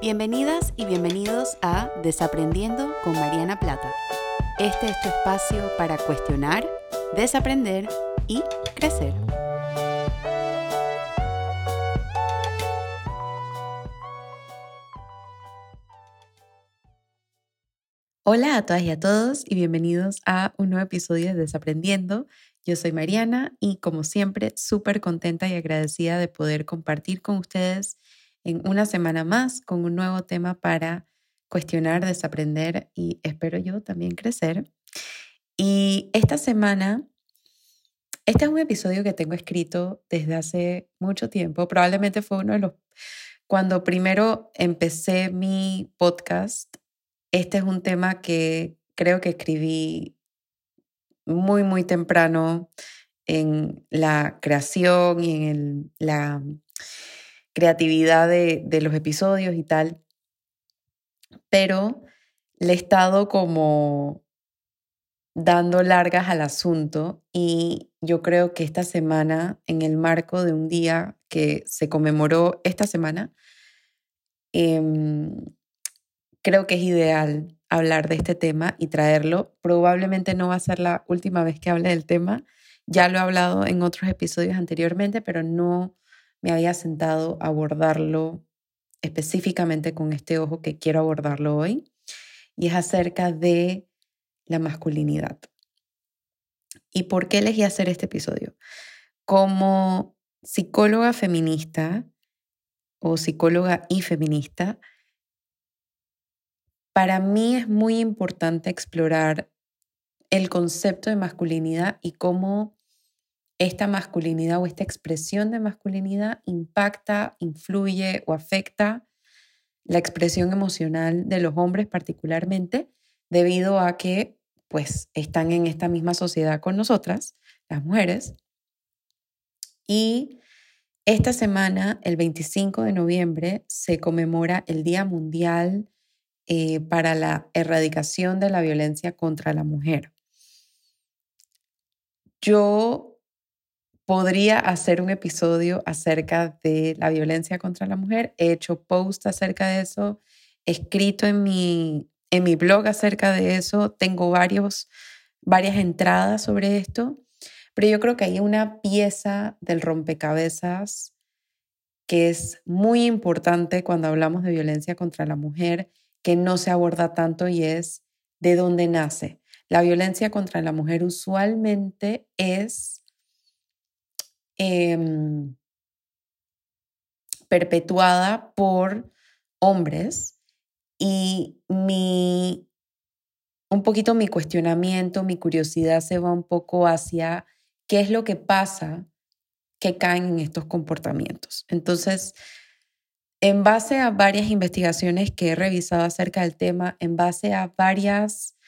Bienvenidas y bienvenidos a Desaprendiendo con Mariana Plata. Este es tu espacio para cuestionar, desaprender y crecer. Hola a todas y a todos y bienvenidos a un nuevo episodio de Desaprendiendo. Yo soy Mariana y como siempre súper contenta y agradecida de poder compartir con ustedes en una semana más con un nuevo tema para cuestionar, desaprender y espero yo también crecer. Y esta semana, este es un episodio que tengo escrito desde hace mucho tiempo, probablemente fue uno de los, cuando primero empecé mi podcast, este es un tema que creo que escribí muy, muy temprano en la creación y en la creatividad de, de los episodios y tal, pero le he estado como dando largas al asunto y yo creo que esta semana, en el marco de un día que se conmemoró esta semana, em, creo que es ideal hablar de este tema y traerlo. Probablemente no va a ser la última vez que hable del tema. Ya lo he hablado en otros episodios anteriormente, pero no me había sentado a abordarlo específicamente con este ojo que quiero abordarlo hoy, y es acerca de la masculinidad. ¿Y por qué elegí hacer este episodio? Como psicóloga feminista o psicóloga y feminista, para mí es muy importante explorar el concepto de masculinidad y cómo esta masculinidad o esta expresión de masculinidad impacta, influye o afecta la expresión emocional de los hombres particularmente debido a que pues están en esta misma sociedad con nosotras, las mujeres. Y esta semana, el 25 de noviembre, se conmemora el Día Mundial eh, para la Erradicación de la Violencia contra la Mujer. Yo podría hacer un episodio acerca de la violencia contra la mujer. He hecho post acerca de eso, he escrito en mi, en mi blog acerca de eso, tengo varios, varias entradas sobre esto, pero yo creo que hay una pieza del rompecabezas que es muy importante cuando hablamos de violencia contra la mujer, que no se aborda tanto y es de dónde nace. La violencia contra la mujer usualmente es Em, perpetuada por hombres y mi, un poquito mi cuestionamiento, mi curiosidad se va un poco hacia qué es lo que pasa que caen en estos comportamientos. Entonces, en base a varias investigaciones que he revisado acerca del tema, en base a varias,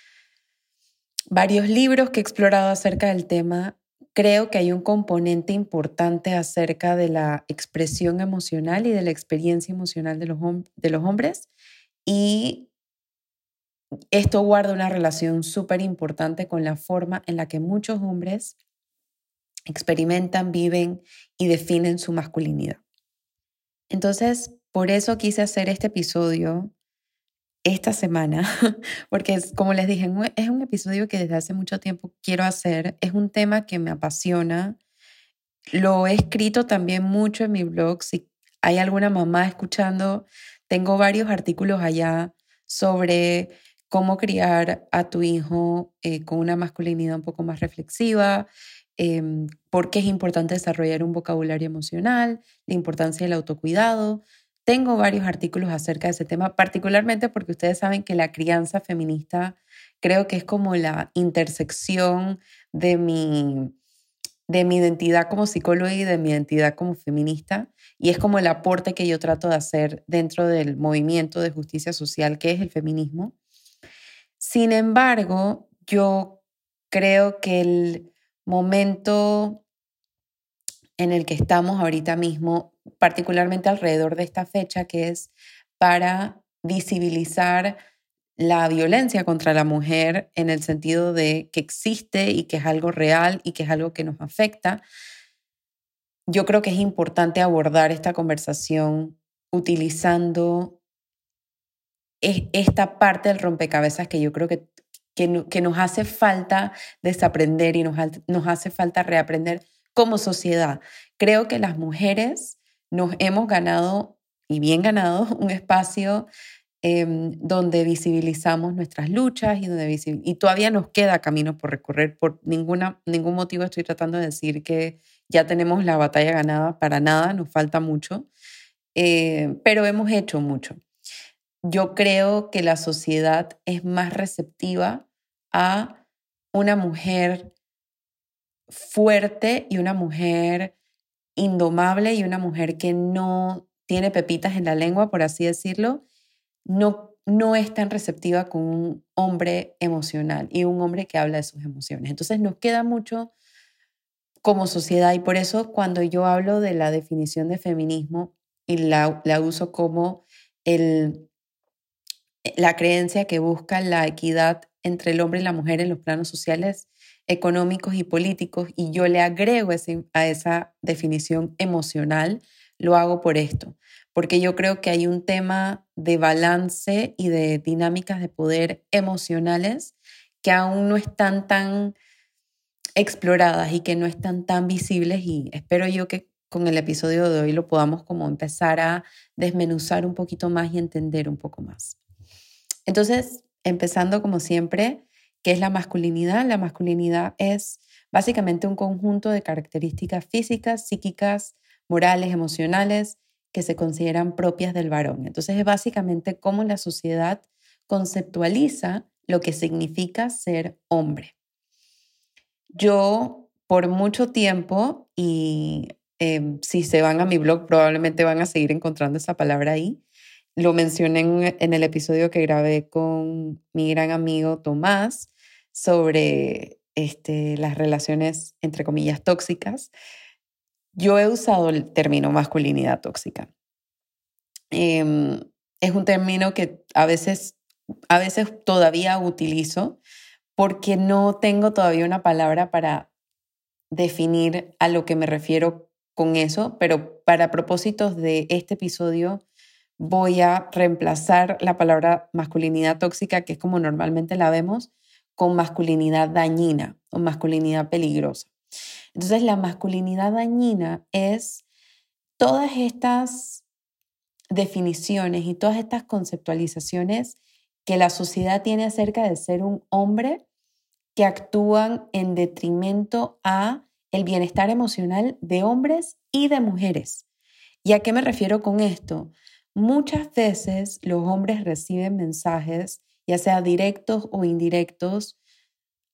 varios libros que he explorado acerca del tema, creo que hay un componente importante acerca de la expresión emocional y de la experiencia emocional de los, hombres y esto guarda una relación súper importante con la forma en la que muchos hombres experimentan, viven y definen su masculinidad. Entonces, por eso quise hacer este episodio esta semana, porque como les dije, es un episodio que desde hace mucho tiempo quiero hacer, es un tema que me apasiona, lo he escrito también mucho en mi blog, si hay alguna mamá escuchando, tengo varios artículos allá sobre cómo criar a tu hijo eh, con una masculinidad un poco más reflexiva, eh, por qué es importante desarrollar un vocabulario emocional, la importancia del autocuidado. Tengo varios artículos acerca de ese tema, particularmente porque ustedes saben que la crianza feminista creo que es como la intersección de mi, de mi identidad como psicóloga y de mi identidad como feminista. Y es como el aporte que yo trato de hacer dentro del movimiento de justicia social que es el feminismo. Sin embargo, yo creo que el momento en el que estamos ahorita mismo particularmente alrededor de esta fecha, que es para visibilizar la violencia contra la mujer en el sentido de que existe y que es algo real y que es algo que nos afecta. Yo creo que es importante abordar esta conversación utilizando es esta parte del rompecabezas que yo creo que, que, nos hace falta desaprender y nos, nos hace falta reaprender como sociedad. Creo que las mujeres nos hemos ganado, y bien ganado, un espacio em, donde visibilizamos nuestras luchas y, donde y todavía nos queda camino por recorrer. Por ninguna, ningún motivo estoy tratando de decir que ya tenemos la batalla ganada, para nada, nos falta mucho, eh, pero hemos hecho mucho. Yo creo que la sociedad es más receptiva a una mujer fuerte y una mujer indomable y una mujer que no tiene pepitas en la lengua, por así decirlo, no, no es tan receptiva con un hombre emocional y un hombre que habla de sus emociones. Entonces nos queda mucho como sociedad y por eso cuando yo hablo de la definición de feminismo y la, la uso como el, la creencia que busca la equidad entre el hombre y la mujer en los planos sociales, económicos y políticos y yo le agrego a esa definición emocional, lo hago por esto, porque yo creo que hay un tema de balance y de dinámicas de poder emocionales que aún no están tan exploradas y que no están tan visibles y espero yo que con el episodio de hoy lo podamos como empezar a desmenuzar un poquito más y entender un poco más. Entonces, empezando como siempre, ¿qué es la masculinidad? La masculinidad es básicamente un conjunto de características físicas, psíquicas, morales, emocionales que se consideran propias del varón. Entonces es básicamente cómo la sociedad conceptualiza lo que significa ser hombre. Yo por mucho tiempo, y em, si se van a mi blog probablemente van a seguir encontrando esa palabra ahí, lo mencioné en, el episodio que grabé con mi gran amigo Tomás sobre este, las relaciones, entre comillas, tóxicas. Yo he usado el término masculinidad tóxica. Em, es un término que a veces, a veces todavía utilizo porque no tengo todavía una palabra para definir a lo que me refiero con eso, pero para propósitos de este episodio voy a reemplazar la palabra masculinidad tóxica, que es como normalmente la vemos, con masculinidad dañina o masculinidad peligrosa. Entonces, la masculinidad dañina es todas estas definiciones y todas estas conceptualizaciones que la sociedad tiene acerca de ser un hombre que actúan en detrimento a el bienestar emocional de hombres y de mujeres. ¿Y a qué me refiero con esto? Muchas veces los hombres reciben mensajes, ya sea directos o indirectos,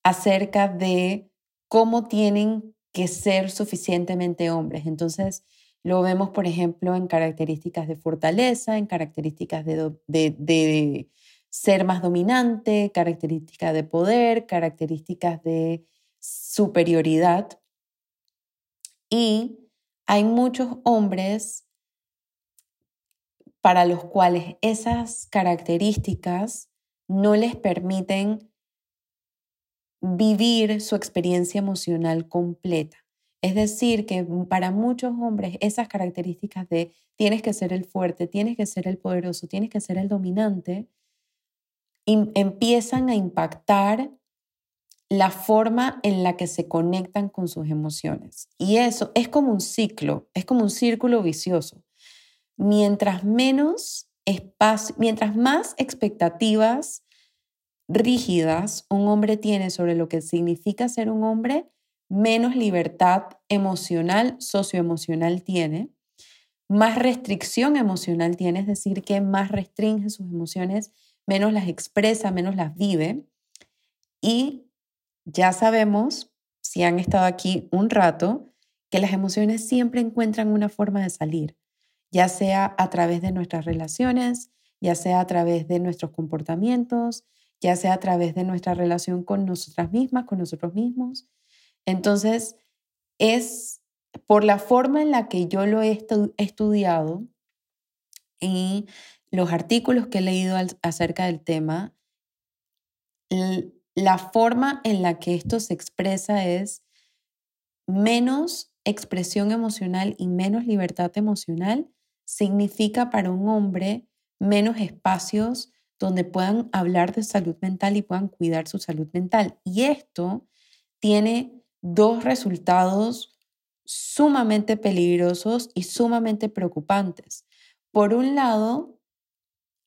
acerca de cómo tienen que ser suficientemente hombres. Entonces, lo vemos, por ejemplo, en características de fortaleza, en características de, de ser más dominante, características de poder, características de superioridad. Y hay muchos hombres para los cuales esas características no les permiten vivir su experiencia emocional completa. Es decir, que para muchos hombres esas características de tienes que ser el fuerte, tienes que ser el poderoso, tienes que ser el dominante, empiezan a impactar la forma en la que se conectan con sus emociones. Y eso es como un ciclo, es como un círculo vicioso mientras menos espacio, mientras más expectativas rígidas un hombre tiene sobre lo que significa ser un hombre, menos libertad emocional, socioemocional tiene, más restricción emocional tiene, es decir, que más restringe sus emociones, menos las expresa, menos las vive. Y ya sabemos, si han estado aquí un rato, que las emociones siempre encuentran una forma de salir ya sea a través de nuestras relaciones, ya sea a través de nuestros comportamientos, ya sea a través de nuestra relación con nosotras mismas, con nosotros mismos. Entonces, es por la forma en la que yo lo he estudiado y los artículos que he leído acerca del tema, la forma en la que esto se expresa es menos expresión emocional y menos libertad emocional significa para un hombre menos espacios donde puedan hablar de salud mental y puedan cuidar su salud mental. Y esto tiene dos resultados sumamente peligrosos y sumamente preocupantes. Por un lado,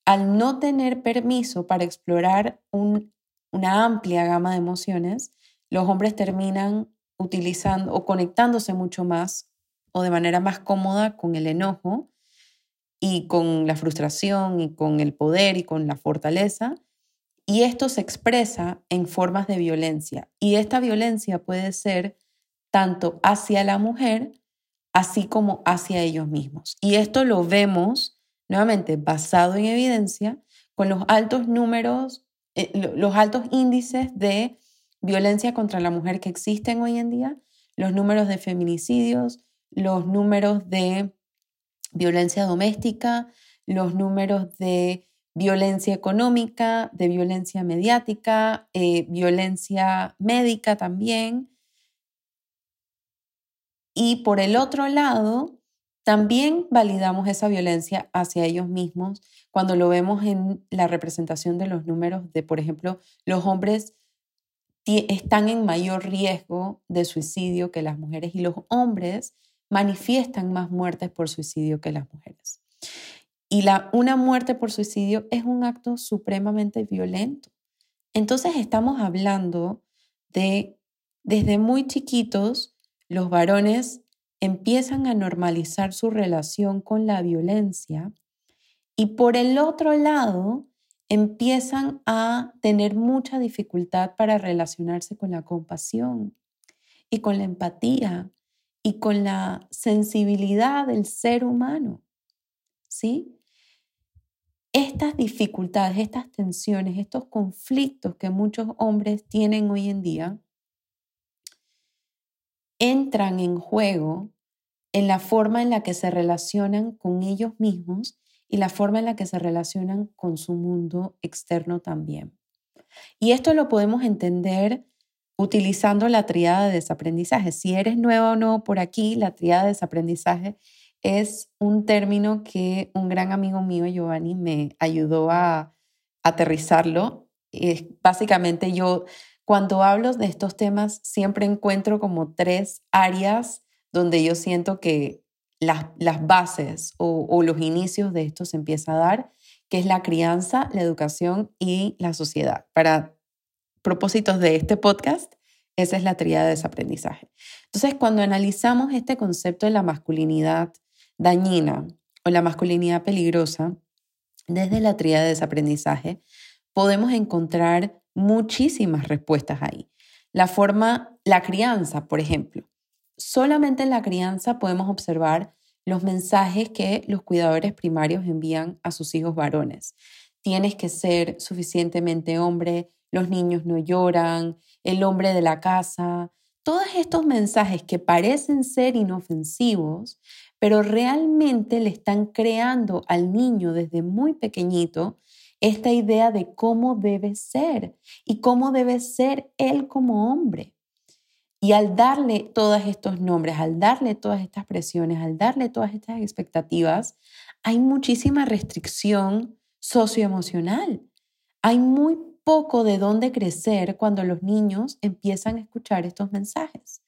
al no tener permiso para explorar una amplia gama de emociones, los hombres terminan utilizando o conectándose mucho más o de manera más cómoda con el enojo y con la frustración y con el poder y con la fortaleza. Y esto se expresa en formas de violencia. Y esta violencia puede ser tanto hacia la mujer, así como hacia ellos mismos. Y esto lo vemos, nuevamente, basado en evidencia, con los altos números, eh, los altos índices de violencia contra la mujer que existen hoy en día, los números de feminicidios, los números de violencia doméstica, los números de violencia económica, de violencia mediática, eh, violencia médica también. Y por el otro lado, también validamos esa violencia hacia ellos mismos cuando lo vemos en la representación de los números de, por ejemplo, los hombres están en mayor riesgo de suicidio que las mujeres y los hombres manifiestan más muertes por suicidio que las mujeres. Y la, una muerte por suicidio es un acto supremamente violento. Entonces estamos hablando de, desde muy chiquitos, los varones empiezan a normalizar su relación con la violencia y por el otro lado empiezan a tener mucha dificultad para relacionarse con la compasión y con la empatía y con la sensibilidad del ser humano. ¿Sí? Estas dificultades, estas tensiones, estos conflictos que muchos hombres tienen hoy en día entran en juego en la forma en la que se relacionan con ellos mismos y la forma en la que se relacionan con su mundo externo también. Y esto lo podemos entender utilizando la triada de desaprendizaje. Si eres nueva o no por aquí, la triada de desaprendizaje es un término que un gran amigo mío, Giovanni, me ayudó a aterrizarlo. Es básicamente yo cuando hablo de estos temas, siempre encuentro como tres áreas donde yo siento que las, las bases o, o los inicios de esto se empieza a dar, que es la crianza, la educación y la sociedad. Para propósitos de este podcast, esa es la tríada de desaprendizaje. Entonces, cuando analizamos este concepto de la masculinidad dañina o la masculinidad peligrosa, desde la tríada de desaprendizaje, podemos encontrar muchísimas respuestas ahí. La forma, la crianza, por ejemplo. Solamente en la crianza podemos observar los mensajes que los cuidadores primarios envían a sus hijos varones. Tienes que ser suficientemente hombre, los niños no lloran, el hombre de la casa. Todos estos mensajes que parecen ser inofensivos, pero realmente le están creando al niño desde muy pequeñito esta idea de cómo debe ser y cómo debe ser él como hombre. Y al darle todos estos nombres, al darle todas estas presiones, al darle todas estas expectativas, hay muchísima restricción socioemocional. Hay muy poco de dónde crecer cuando los niños empiezan a escuchar estos mensajes.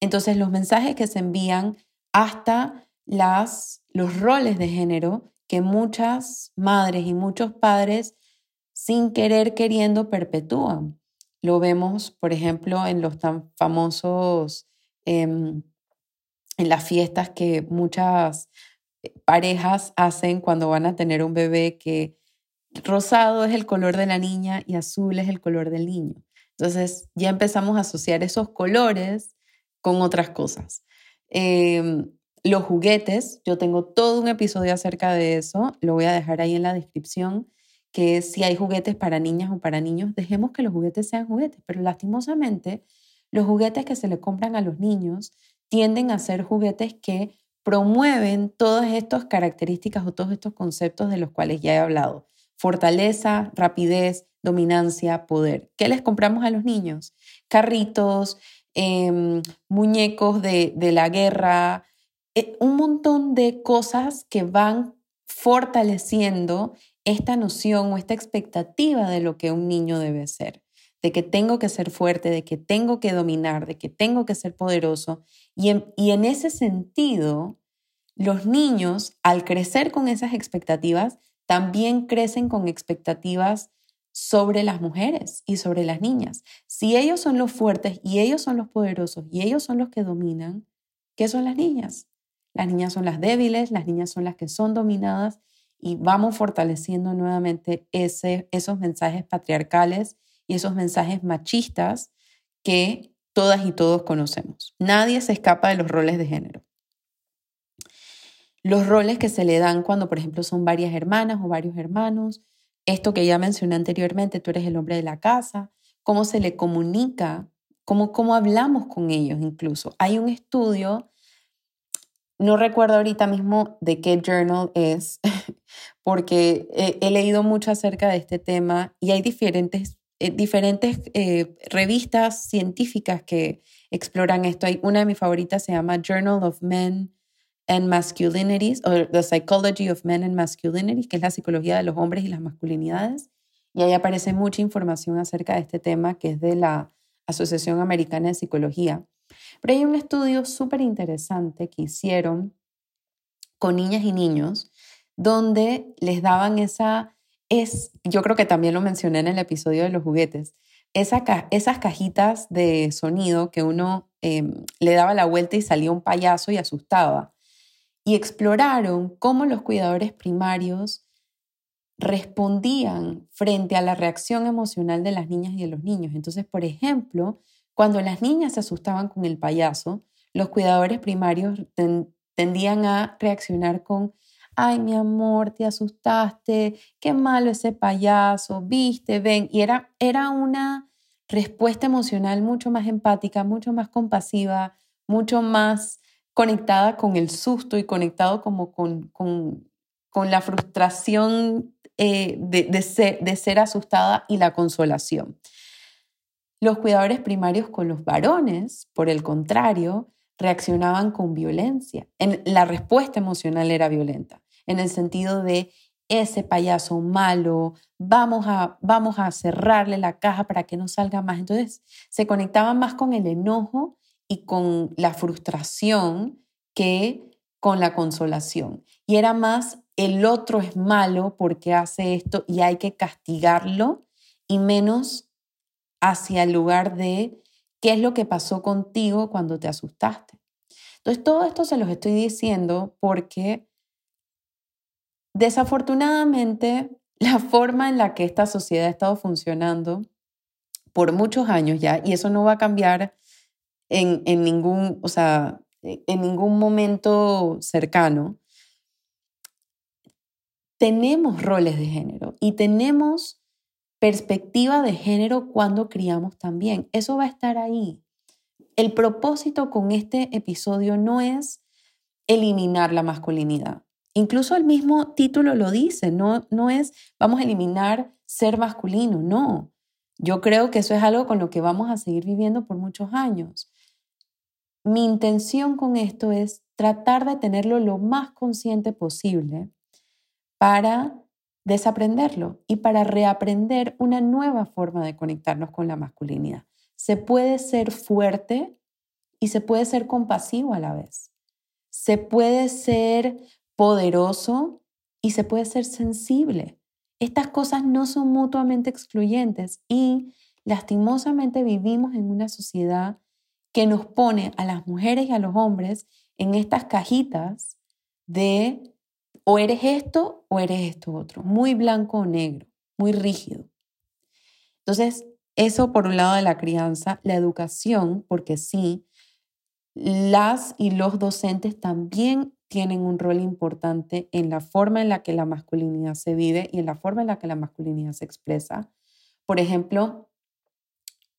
Entonces, los mensajes que se envían hasta las, los roles de género que muchas madres y muchos padres sin querer queriendo perpetúan. Lo vemos, por ejemplo, en los tan famosos, em, en las fiestas que muchas eh, parejas hacen cuando van a tener un bebé que rosado es el color de la niña y azul es el color del niño. Entonces ya empezamos a asociar esos colores con otras cosas. Em, los juguetes, yo tengo todo un episodio acerca de eso, lo voy a dejar ahí en la descripción, que si hay juguetes para niñas o para niños, dejemos que los juguetes sean juguetes, pero lastimosamente los juguetes que se le compran a los niños tienden a ser juguetes que promueven todas estas características o todos estos conceptos de los cuales ya he hablado. Fortaleza, rapidez, dominancia, poder. ¿Qué les compramos a los niños? Carritos, em, muñecos de, de la guerra, eh, un montón de cosas que van fortaleciendo esta noción o esta expectativa de lo que un niño debe ser, de que tengo que ser fuerte, de que tengo que dominar, de que tengo que ser poderoso. Y en, y en ese sentido, los niños, al crecer con esas expectativas, también crecen con expectativas sobre las mujeres y sobre las niñas. Si ellos son los fuertes y ellos son los poderosos y ellos son los que dominan, ¿qué son las niñas? Las niñas son las débiles, las niñas son las que son dominadas y vamos fortaleciendo nuevamente esos mensajes patriarcales y esos mensajes machistas que todas y todos conocemos. Nadie se escapa de los roles de género. Los roles que se le dan cuando, por ejemplo, son varias hermanas o varios hermanos, esto que ya mencioné anteriormente, tú eres el hombre de la casa, cómo se le comunica, cómo, cómo hablamos con ellos incluso. Hay un estudio no recuerdo ahorita mismo de qué journal es, porque he, leído mucho acerca de este tema y hay diferentes, eh, diferentes eh, revistas científicas que exploran esto. Una de mis favoritas se llama Journal of Men and Masculinities, o The Psychology of Men and Masculinities, que es la psicología de los hombres y las masculinidades. Y ahí aparece mucha información acerca de este tema, que es de la Asociación Americana de Psicología. Pero hay un estudio súper interesante que hicieron con niñas y niños donde les daban esa, es, yo creo que también lo mencioné en el episodio de los juguetes, esa, esas cajitas de sonido que uno em, le daba la vuelta y salía un payaso y asustaba. Y exploraron cómo los cuidadores primarios respondían frente a la reacción emocional de las niñas y de los niños. Entonces, por ejemplo, cuando las niñas se asustaban con el payaso, los cuidadores primarios tendían a reaccionar con, ay, mi amor, te asustaste, qué malo ese payaso, viste, ven. Y era, era una respuesta emocional mucho más empática, mucho más compasiva, mucho más conectada con el susto y conectado como con, con, con la frustración eh, de, de, ser, de ser asustada y la consolación. Los cuidadores primarios con los varones, por el contrario, reaccionaban con violencia. En, la respuesta emocional era violenta, en el sentido de ese payaso malo, vamos a, vamos a cerrarle la caja para que no salga más. Entonces se conectaban más con el enojo y con la frustración que con la consolación. Y era más el otro es malo porque hace esto y hay que castigarlo y menos hacia el lugar de qué es lo que pasó contigo cuando te asustaste. Entonces, todo esto se los estoy diciendo porque desafortunadamente la forma en la que esta sociedad ha estado funcionando por muchos años ya, y eso no va a cambiar en, en ningún, o sea, en ningún momento cercano, tenemos roles de género y tenemos perspectiva de género cuando criamos también. Eso va a estar ahí. El propósito con este episodio no es eliminar la masculinidad. Incluso el mismo título lo dice, no, no es vamos a eliminar ser masculino, no. Yo creo que eso es algo con lo que vamos a seguir viviendo por muchos años. Mi intención con esto es tratar de tenerlo lo más consciente posible para desaprenderlo y para reaprender una nueva forma de conectarnos con la masculinidad. Se puede ser fuerte y se puede ser compasivo a la vez. Se puede ser poderoso y se puede ser sensible. Estas cosas no son mutuamente excluyentes y lastimosamente vivimos en una sociedad que nos pone a las mujeres y a los hombres en estas cajitas de o eres esto o eres esto otro, muy blanco o negro, muy rígido. Entonces, eso por un lado de la crianza, la educación, porque sí, las y los docentes también tienen un rol importante en la forma en la que la masculinidad se vive y en la forma en la que la masculinidad se expresa. Por ejemplo,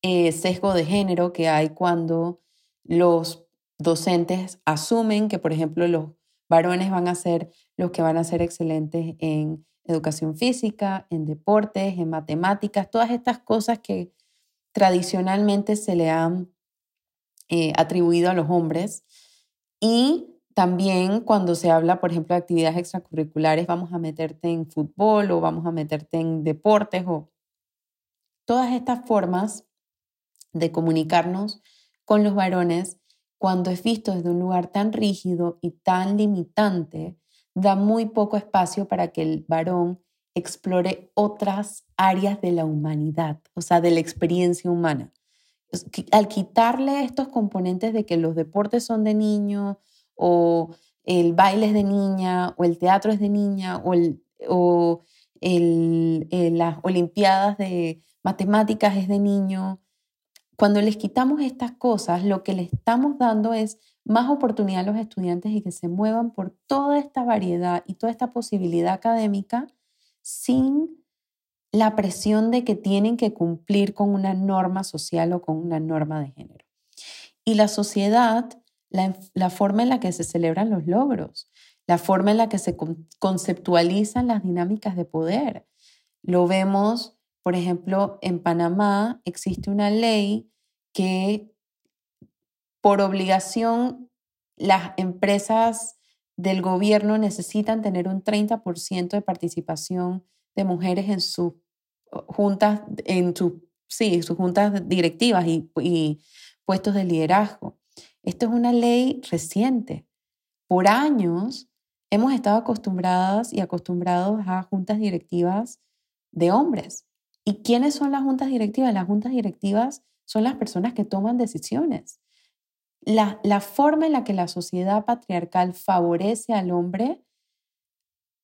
eh, sesgo de género que hay cuando los docentes asumen que, por ejemplo, los varones van a ser los que van a ser excelentes en educación física, en deportes, en matemáticas, todas estas cosas que tradicionalmente se le han eh, atribuido a los hombres. Y también cuando se habla, por ejemplo, de actividades extracurriculares, vamos a meterte en fútbol o vamos a meterte en deportes o todas estas formas de comunicarnos con los varones cuando es visto desde un lugar tan rígido y tan limitante, da muy poco espacio para que el varón explore otras áreas de la humanidad, o sea, de la experiencia humana. Al quitarle estos componentes de que los deportes son de niño o el baile es de niña o el teatro es de niña o, o las olimpiadas de matemáticas es de niño, cuando les quitamos estas cosas, lo que le estamos dando es más oportunidad a los estudiantes y que se muevan por toda esta variedad y toda esta posibilidad académica sin la presión de que tienen que cumplir con una norma social o con una norma de género. Y la sociedad, la, forma en la que se celebran los logros, la forma en la que se conceptualizan las dinámicas de poder. Lo vemos, por ejemplo, en Panamá existe una ley que por obligación las empresas del gobierno necesitan tener un 30% de participación de mujeres en sus juntas, en sus, sí, sus juntas directivas y, y puestos de liderazgo. Esto es una ley reciente. Por años hemos estado acostumbradas y acostumbrados a juntas directivas de hombres. ¿Y quiénes son las juntas directivas? Las juntas directivas son las personas que toman decisiones la, forma en la que la sociedad patriarcal favorece al hombre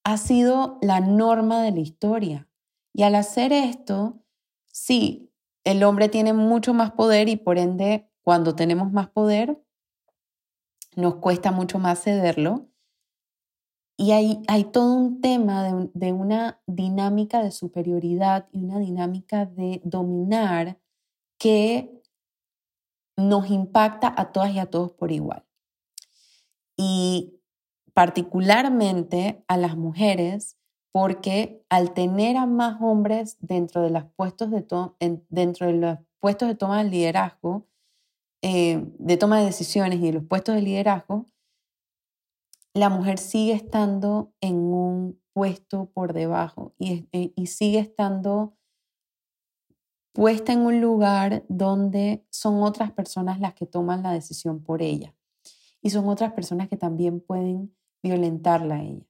ha sido la norma de la historia. Y al hacer esto, sí, el hombre tiene mucho más poder y por ende, cuando tenemos más poder, nos cuesta mucho más cederlo. Y hay, hay todo un tema de, de una dinámica de superioridad y una dinámica de dominar que nos impacta a todas y a todos por igual. Y particularmente a las mujeres, porque al tener a más hombres dentro de, los puestos de, dentro de los puestos de toma de liderazgo, eh, de toma de decisiones y de los puestos de liderazgo, la mujer sigue estando en un puesto por debajo y, y sigue estando puesta en un lugar donde son otras personas las que toman la decisión por ella. Y son otras personas que también pueden violentarla a ella.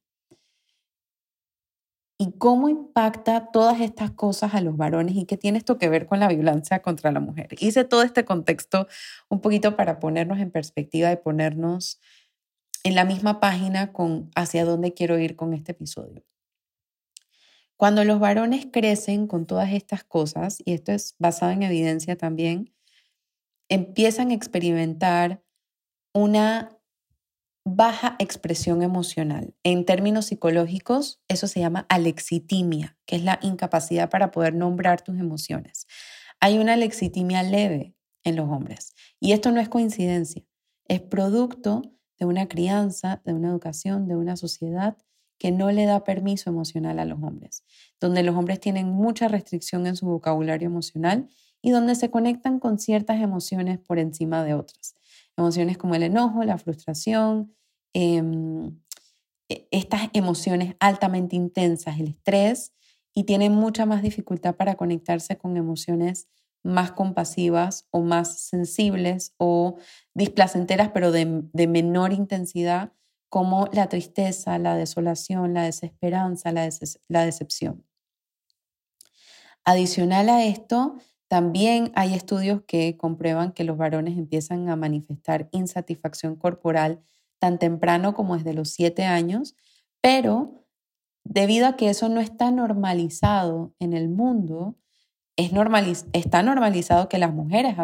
¿Y cómo impacta todas estas cosas a los varones y qué tiene esto que ver con la violencia contra la mujer? Hice todo este contexto un poquito para ponernos en perspectiva y ponernos en la misma página con hacia dónde quiero ir con este episodio. Cuando los varones crecen con todas estas cosas, y esto es basado en evidencia también, empiezan a experimentar una baja expresión emocional. En términos psicológicos, eso se llama alexitimia, que es la incapacidad para poder nombrar tus emociones. Hay una alexitimia leve en los hombres y esto no es coincidencia, es producto de una crianza, de una educación, de una sociedad que no le da permiso emocional a los hombres, donde los hombres tienen mucha restricción en su vocabulario emocional y donde se conectan con ciertas emociones por encima de otras. Emociones como el enojo, la frustración, em, e, estas emociones altamente intensas, el estrés, y tienen mucha más dificultad para conectarse con emociones más compasivas o más sensibles o displacenteras, pero de, menor intensidad, como la tristeza, la desolación, la desesperanza, la, decepción. Adicional a esto, también hay estudios que comprueban que los varones empiezan a manifestar insatisfacción corporal tan temprano como desde los siete años, pero debido a que eso no está normalizado en el mundo, es está normalizado que las mujeres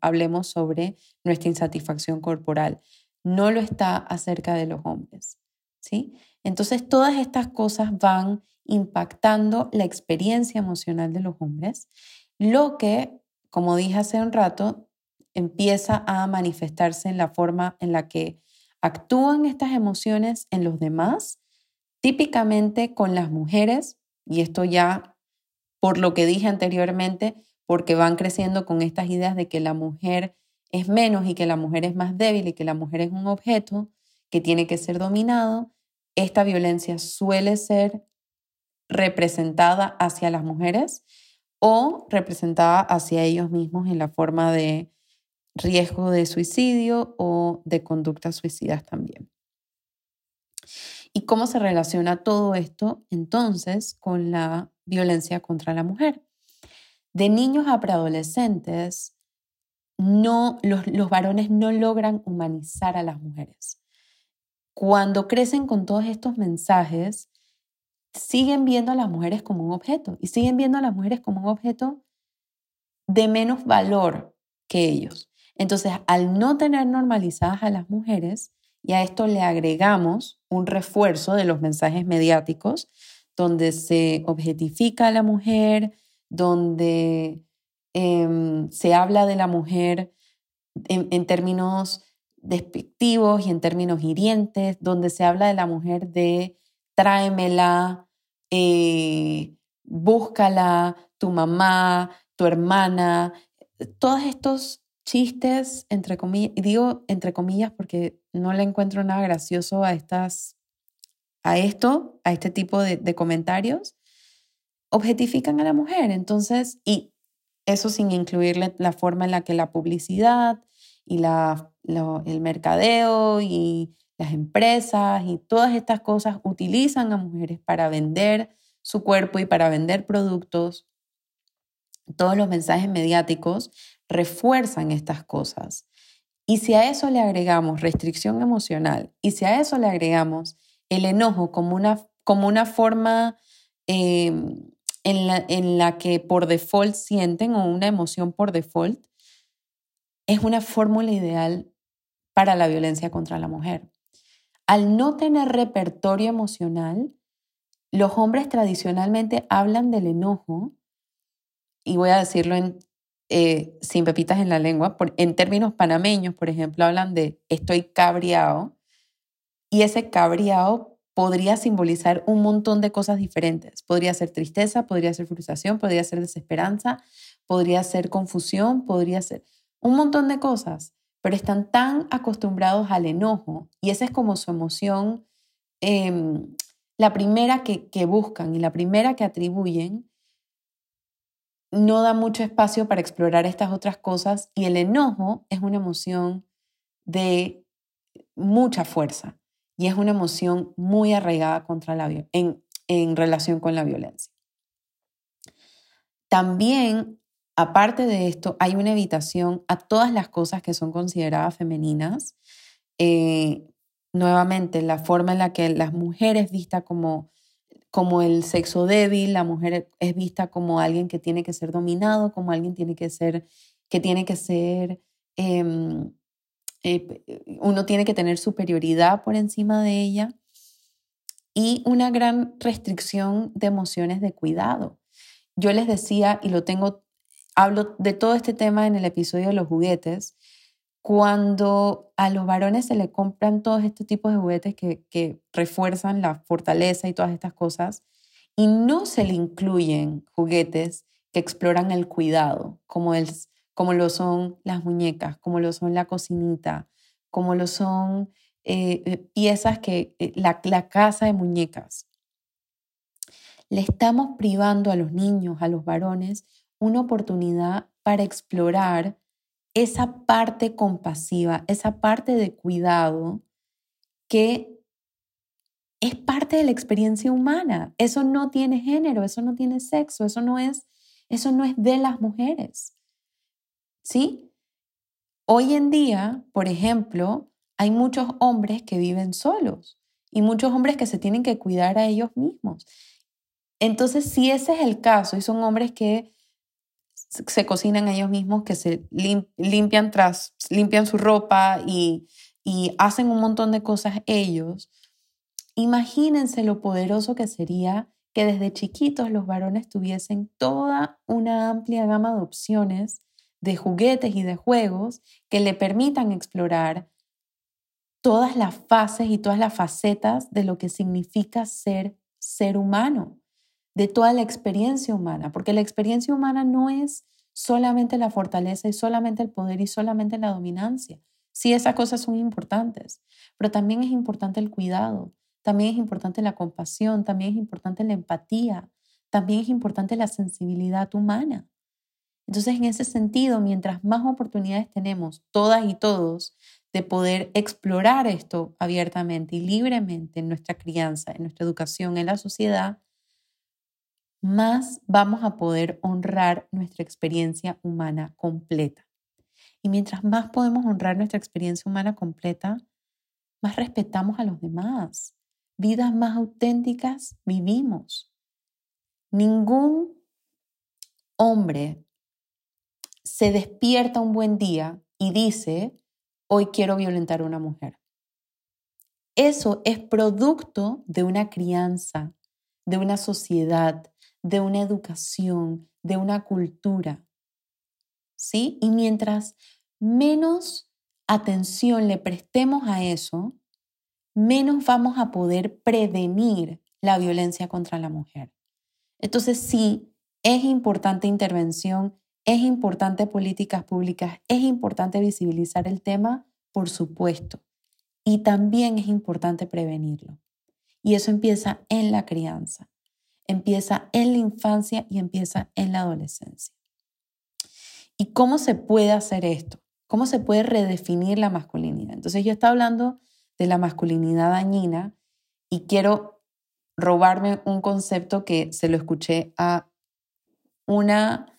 hablemos sobre nuestra insatisfacción corporal no lo está acerca de los hombres. ¿sí? Entonces, todas estas cosas van impactando la experiencia emocional de los hombres, lo que, como dije hace un rato, empieza a manifestarse en la forma en la que actúan estas emociones en los demás, típicamente con las mujeres, y esto ya por lo que dije anteriormente, porque van creciendo con estas ideas de que la mujer es menos y que la mujer es más débil y que la mujer es un objeto, que tiene que ser dominado, esta violencia suele ser representada hacia las mujeres o representada hacia ellos mismos en la forma de riesgo de suicidio o de conductas suicidas también. ¿Y cómo se relaciona todo esto entonces con la violencia contra la mujer? De niños a preadolescentes, no, los, los varones no logran humanizar a las mujeres. Cuando crecen con todos estos mensajes, siguen viendo a las mujeres como un objeto y siguen viendo a las mujeres como un objeto de menos valor que ellos. Entonces, al no tener normalizadas a las mujeres, y a esto le agregamos un refuerzo de los mensajes mediáticos, donde se objetifica a la mujer, donde em, se habla de la mujer en, términos despectivos y en términos hirientes, donde se habla de la mujer de tráemela, eh, búscala, tu mamá, tu hermana, todos estos chistes, entre comillas, digo entre comillas porque no le encuentro nada gracioso a estas, a esto, a este tipo de, comentarios, objetifican a la mujer. Entonces, y eso sin incluirle la forma en la que la publicidad y la, el mercadeo y las empresas y todas estas cosas utilizan a mujeres para vender su cuerpo y para vender productos. Todos los mensajes mediáticos refuerzan estas cosas. Y si a eso le agregamos restricción emocional y si a eso le agregamos el enojo como una, como una forma em, en, la, en la que por default sienten o una emoción por default, es una fórmula ideal para la violencia contra la mujer. Al no tener repertorio emocional, los hombres tradicionalmente hablan del enojo, y voy a decirlo en, eh, sin pepitas en la lengua, en términos panameños, por ejemplo, hablan de estoy cabreado y ese cabreado podría simbolizar un montón de cosas diferentes. Podría ser tristeza, podría ser frustración, podría ser desesperanza, podría ser confusión, podría ser un montón de cosas, pero están tan acostumbrados al enojo y esa es como su emoción, em, la primera que, que buscan y la primera que atribuyen no da mucho espacio para explorar estas otras cosas y el enojo es una emoción de mucha fuerza y es una emoción muy arraigada contra la, en, en relación con la violencia. También, aparte de esto, hay una evitación a todas las cosas que son consideradas femeninas. Eh, nuevamente, la forma en la que las mujeres vistas como como el sexo débil, la mujer es vista como alguien que tiene que ser dominado, como alguien tiene que ser, que tiene que ser, em, eh, uno tiene que tener superioridad por encima de ella y una gran restricción de emociones de cuidado. Yo les decía, y lo tengo, hablo de todo este tema en el episodio de los juguetes, cuando a los varones se le compran todos estos tipos de juguetes que, refuerzan la fortaleza y todas estas cosas, y no se le incluyen juguetes que exploran el cuidado, como, el, como lo son las muñecas, como lo son la cocinita, como lo son eh, eh, piezas que, eh, la, la casa de muñecas. Le estamos privando a los niños, a los varones, una oportunidad para explorar esa parte compasiva, esa parte de cuidado que es parte de la experiencia humana. Eso no tiene género, eso no tiene sexo, eso no es, eso no es de las mujeres. ¿Sí? Hoy en día, por ejemplo, hay muchos hombres que viven solos y muchos hombres que se tienen que cuidar a ellos mismos. Entonces, si ese es el caso y son hombres que se cocinan ellos mismos, que se limpian, tras, limpian su ropa y, y hacen un montón de cosas ellos, imagínense lo poderoso que sería que desde chiquitos los varones tuviesen toda una amplia gama de opciones de juguetes y de juegos que le permitan explorar todas las fases y todas las facetas de lo que significa ser ser humano de toda la experiencia humana, porque la experiencia humana no es solamente la fortaleza y solamente el poder y solamente la dominancia, Sí, esas cosas son importantes, pero también es importante el cuidado, también es importante la compasión, también es importante la empatía, también es importante la sensibilidad humana. Entonces, en ese sentido, mientras más oportunidades tenemos, todas y todos, de poder explorar esto abiertamente y libremente en nuestra crianza, en nuestra educación, en la sociedad, más vamos a poder honrar nuestra experiencia humana completa. Y mientras más podemos honrar nuestra experiencia humana completa, más respetamos a los demás. Vidas más auténticas vivimos. Ningún hombre se despierta un buen día y dice, hoy quiero violentar a una mujer. Eso es producto de una crianza, de una sociedad, de una educación, de una cultura. ¿Sí? Y mientras menos atención le prestemos a eso, menos vamos a poder prevenir la violencia contra la mujer. Entonces sí, es importante intervención, es importante políticas públicas, es importante visibilizar el tema, por supuesto. Y también es importante prevenirlo. Y eso empieza en la crianza, empieza en la infancia y empieza en la adolescencia. ¿Y cómo se puede hacer esto? ¿Cómo se puede redefinir la masculinidad? Entonces yo estaba hablando de la masculinidad dañina y quiero robarme un concepto que se lo escuché a una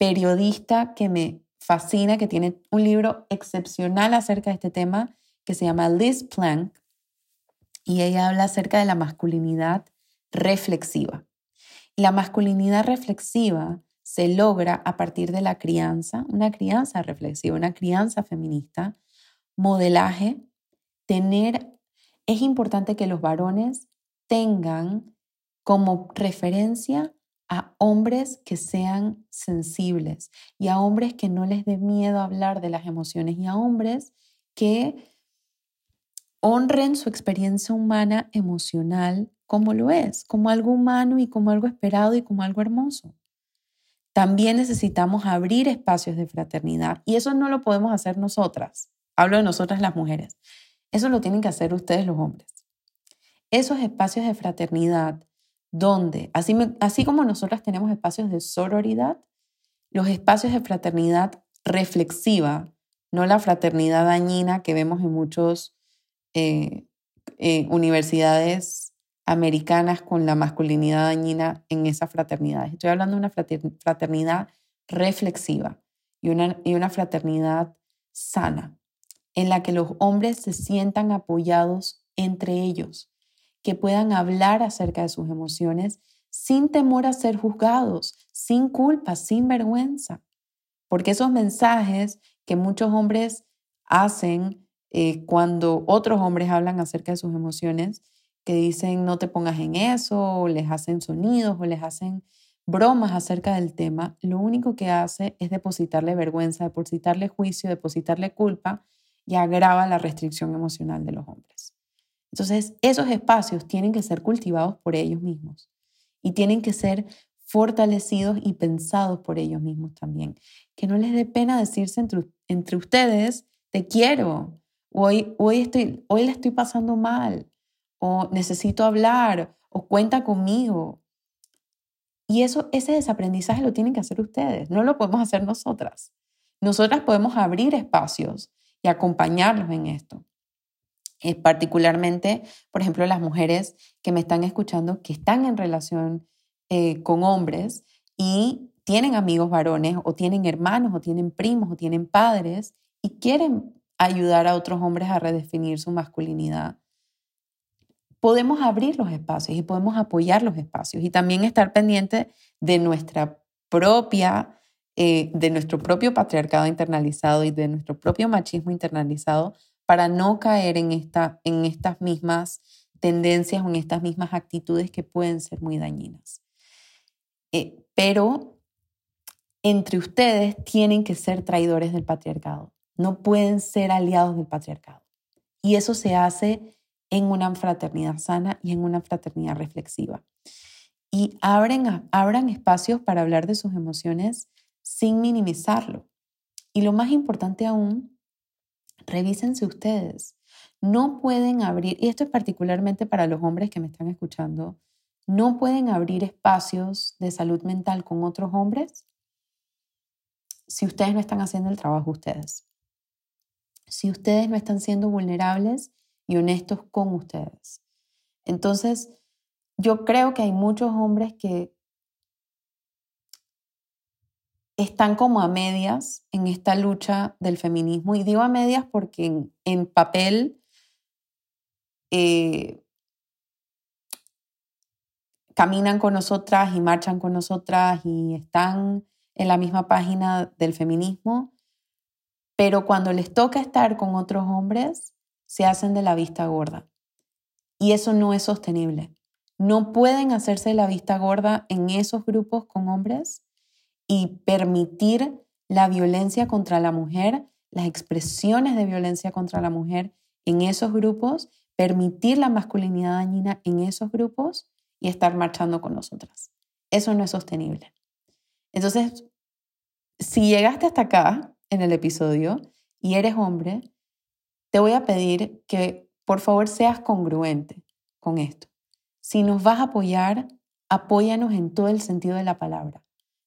periodista que me fascina, que tiene un libro excepcional acerca de este tema, que se llama Liz Plank, y ella habla acerca de la masculinidad reflexiva. Y la masculinidad reflexiva se logra a partir de la crianza, una crianza reflexiva, una crianza feminista, modelaje, tener, es importante que los varones tengan como referencia a hombres que sean sensibles y a hombres que no les dé miedo hablar de las emociones y a hombres que honren su experiencia humana emocional como lo es, como algo humano y como algo esperado y como algo hermoso. También necesitamos abrir espacios de fraternidad y eso no lo podemos hacer nosotras. Hablo de nosotras las mujeres. Eso lo tienen que hacer ustedes los hombres esos espacios de fraternidad donde, así, así como nosotras tenemos espacios de sororidad, los espacios de fraternidad reflexiva, no la fraternidad dañina que vemos en muchas eh, eh, universidades americanas con la masculinidad dañina en esas fraternidades. Estoy hablando de una fraternidad reflexiva y una, y una fraternidad sana, en la que los hombres se sientan apoyados entre ellos, que puedan hablar acerca de sus emociones sin temor a ser juzgados, sin culpa, sin vergüenza. Porque esos mensajes que muchos hombres hacen eh, cuando otros hombres hablan acerca de sus emociones, que dicen no te pongas en eso, o les hacen sonidos, o les hacen bromas acerca del tema, lo único que hace es depositarle vergüenza, depositarle juicio, depositarle culpa y agrava la restricción emocional de los hombres. Entonces, esos espacios tienen que ser cultivados por ellos mismos y tienen que ser fortalecidos y pensados por ellos mismos también. Que no les dé pena decirse entre, ustedes, te quiero, hoy, hoy, estoy, hoy le estoy pasando mal, o necesito hablar, o cuenta conmigo. Y eso, ese desaprendizaje lo tienen que hacer ustedes, no lo podemos hacer nosotras. Nosotras podemos abrir espacios y acompañarlos en esto. Eh, particularmente, por ejemplo, las mujeres que me están escuchando, que están en relación eh, con hombres y tienen amigos varones o tienen hermanos o tienen primos o tienen padres y quieren ayudar a otros hombres a redefinir su masculinidad. Podemos abrir los espacios y podemos apoyar los espacios y también estar pendiente de nuestra propia, eh, de nuestro propio patriarcado internalizado y de nuestro propio machismo internalizado para no caer en, esta, en estas mismas tendencias o en estas mismas actitudes que pueden ser muy dañinas. Eh, pero entre ustedes tienen que ser traidores del patriarcado, no pueden ser aliados del patriarcado. Y eso se hace en una fraternidad sana y en una fraternidad reflexiva. Y abren, abran espacios para hablar de sus emociones sin minimizarlo. Y lo más importante aún revísense ustedes. No pueden abrir, y esto es particularmente para los hombres que me están escuchando, no pueden abrir espacios de salud mental con otros hombres si ustedes no están haciendo el trabajo ustedes. Si ustedes no están siendo vulnerables y honestos con ustedes. Entonces, yo creo que hay muchos hombres que están como a medias en esta lucha del feminismo. Y digo a medias porque en, papel eh, caminan con nosotras y marchan con nosotras y están en la misma página del feminismo, pero cuando les toca estar con otros hombres, se hacen de la vista gorda. Y eso no es sostenible. No pueden hacerse de la vista gorda en esos grupos con hombres y permitir la violencia contra la mujer, las expresiones de violencia contra la mujer en esos grupos, permitir la masculinidad dañina en esos grupos y estar marchando con nosotras. Eso no es sostenible. Entonces, si llegaste hasta acá en el episodio y eres hombre, te voy a pedir que por favor seas congruente con esto. Si nos vas a apoyar, apóyanos en todo el sentido de la palabra.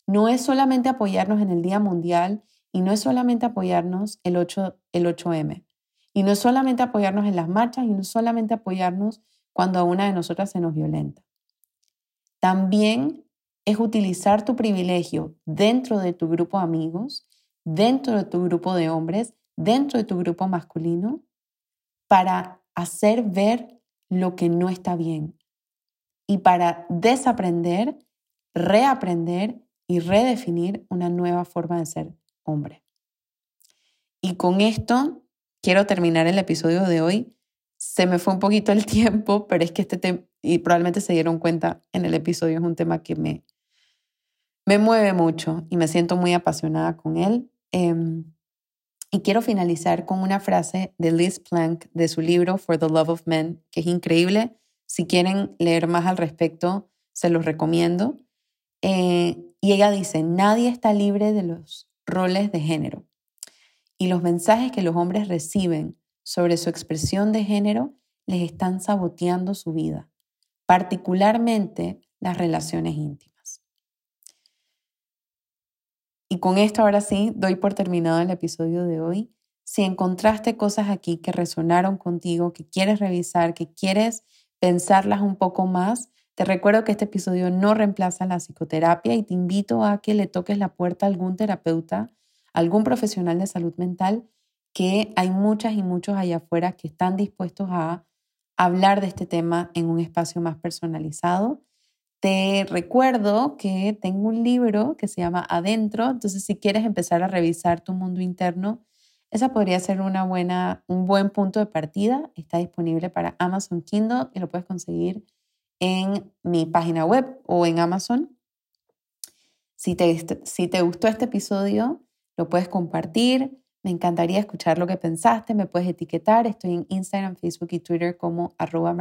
No es solamente apoyarnos en el Día Mundial y no es solamente apoyarnos el, 8, el 8M. Y no es solamente apoyarnos en las marchas y no es solamente apoyarnos cuando a una de nosotras se nos violenta. También es utilizar tu privilegio dentro de tu grupo de amigos, dentro de tu grupo de hombres, dentro de tu grupo masculino, para hacer ver lo que no está bien y para desaprender, reaprender y redefinir una nueva forma de ser hombre. Y con esto quiero terminar el episodio de hoy. Se me fue un poquito el tiempo, pero es que este tema, y probablemente se dieron cuenta en el episodio, es un tema que me, me mueve mucho y me siento muy apasionada con él. Em, y quiero finalizar con una frase de Liz Plank de su libro For the Love of Men, que es increíble. Si quieren leer más al respecto, se los recomiendo. Eh, y ella dice, nadie está libre de los roles de género. Y los mensajes que los hombres reciben sobre su expresión de género les están saboteando su vida, particularmente las relaciones íntimas. Y con esto ahora sí, doy por terminado el episodio de hoy. Si encontraste cosas aquí que resonaron contigo, que quieres revisar, que quieres pensarlas un poco más, te recuerdo que este episodio no reemplaza la psicoterapia y te invito a que le toques la puerta a algún terapeuta, algún profesional de salud mental, que hay muchas y muchos allá afuera que están dispuestos a hablar de este tema en un espacio más personalizado. Te recuerdo que tengo un libro que se llama Adentro, entonces si quieres empezar a revisar tu mundo interno, esa podría ser una buena, un buen punto de partida. Está disponible para Amazon Kindle y lo puedes conseguir en mi página web o en Amazon. Si te, si te gustó este episodio, lo puedes compartir. Me encantaría escuchar lo que pensaste. Me puedes etiquetar. Estoy en Instagram, Facebook y Twitter como arroba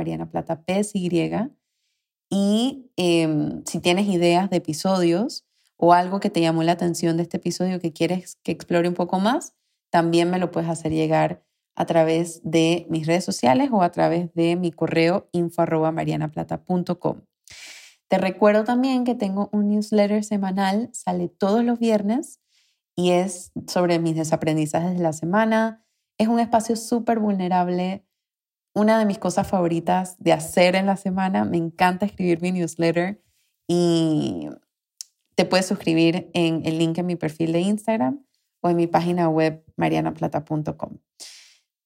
Y em, si tienes ideas de episodios o algo que te llamó la atención de este episodio que quieres que explore un poco más, también me lo puedes hacer llegar a través de mis redes sociales o a través de mi correo info Te recuerdo también que tengo un newsletter semanal, sale todos los viernes y es sobre mis desaprendizajes de la semana. Es un espacio súper vulnerable, una de mis cosas favoritas de hacer en la semana. Me encanta escribir mi newsletter y te puedes suscribir en el link en mi perfil de Instagram o en mi página web marianaplata.com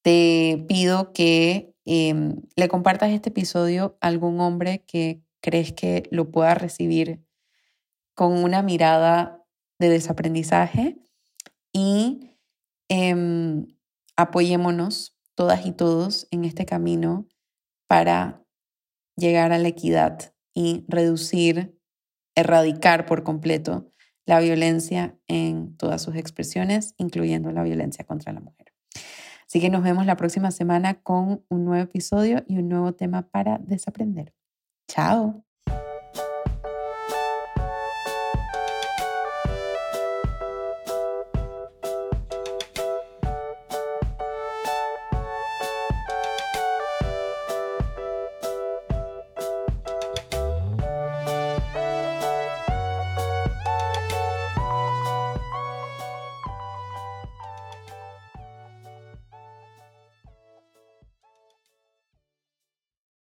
te pido que em, le compartas este episodio a algún hombre que crees que lo pueda recibir con una mirada de desaprendizaje y em, apoyémonos todas y todos en este camino para llegar a la equidad y reducir, erradicar por completo la violencia en todas sus expresiones, incluyendo la violencia contra la mujer. Así que nos vemos la próxima semana con un nuevo episodio y un nuevo tema para desaprender. Chao.